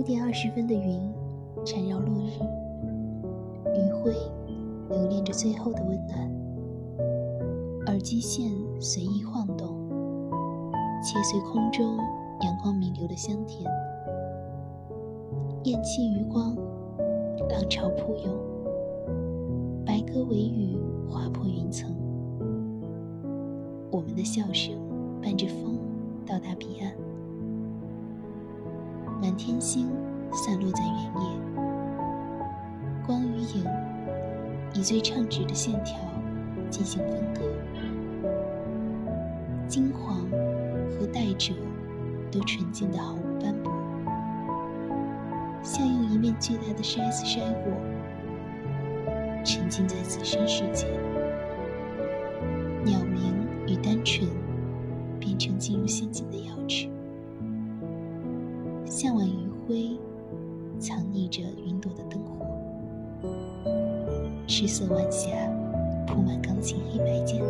五点二十分的云缠绕落日，余晖留恋着最后的温暖。耳机线随意晃动，切碎空中阳光弥留的香甜。雁栖余光，浪潮扑涌，白鸽尾羽划破云层。我们的笑声伴着风到达彼岸。满天星散落在原野，光与影以最畅直的线条进行分割。金黄和带褶都纯净的毫无斑驳，像用一面巨大的筛子筛过，沉浸在自身世界。鸟鸣与单纯变成进入陷阱的钥匙。向晚余晖，藏匿着云朵的灯火。赤色晚霞，铺满钢琴黑白键。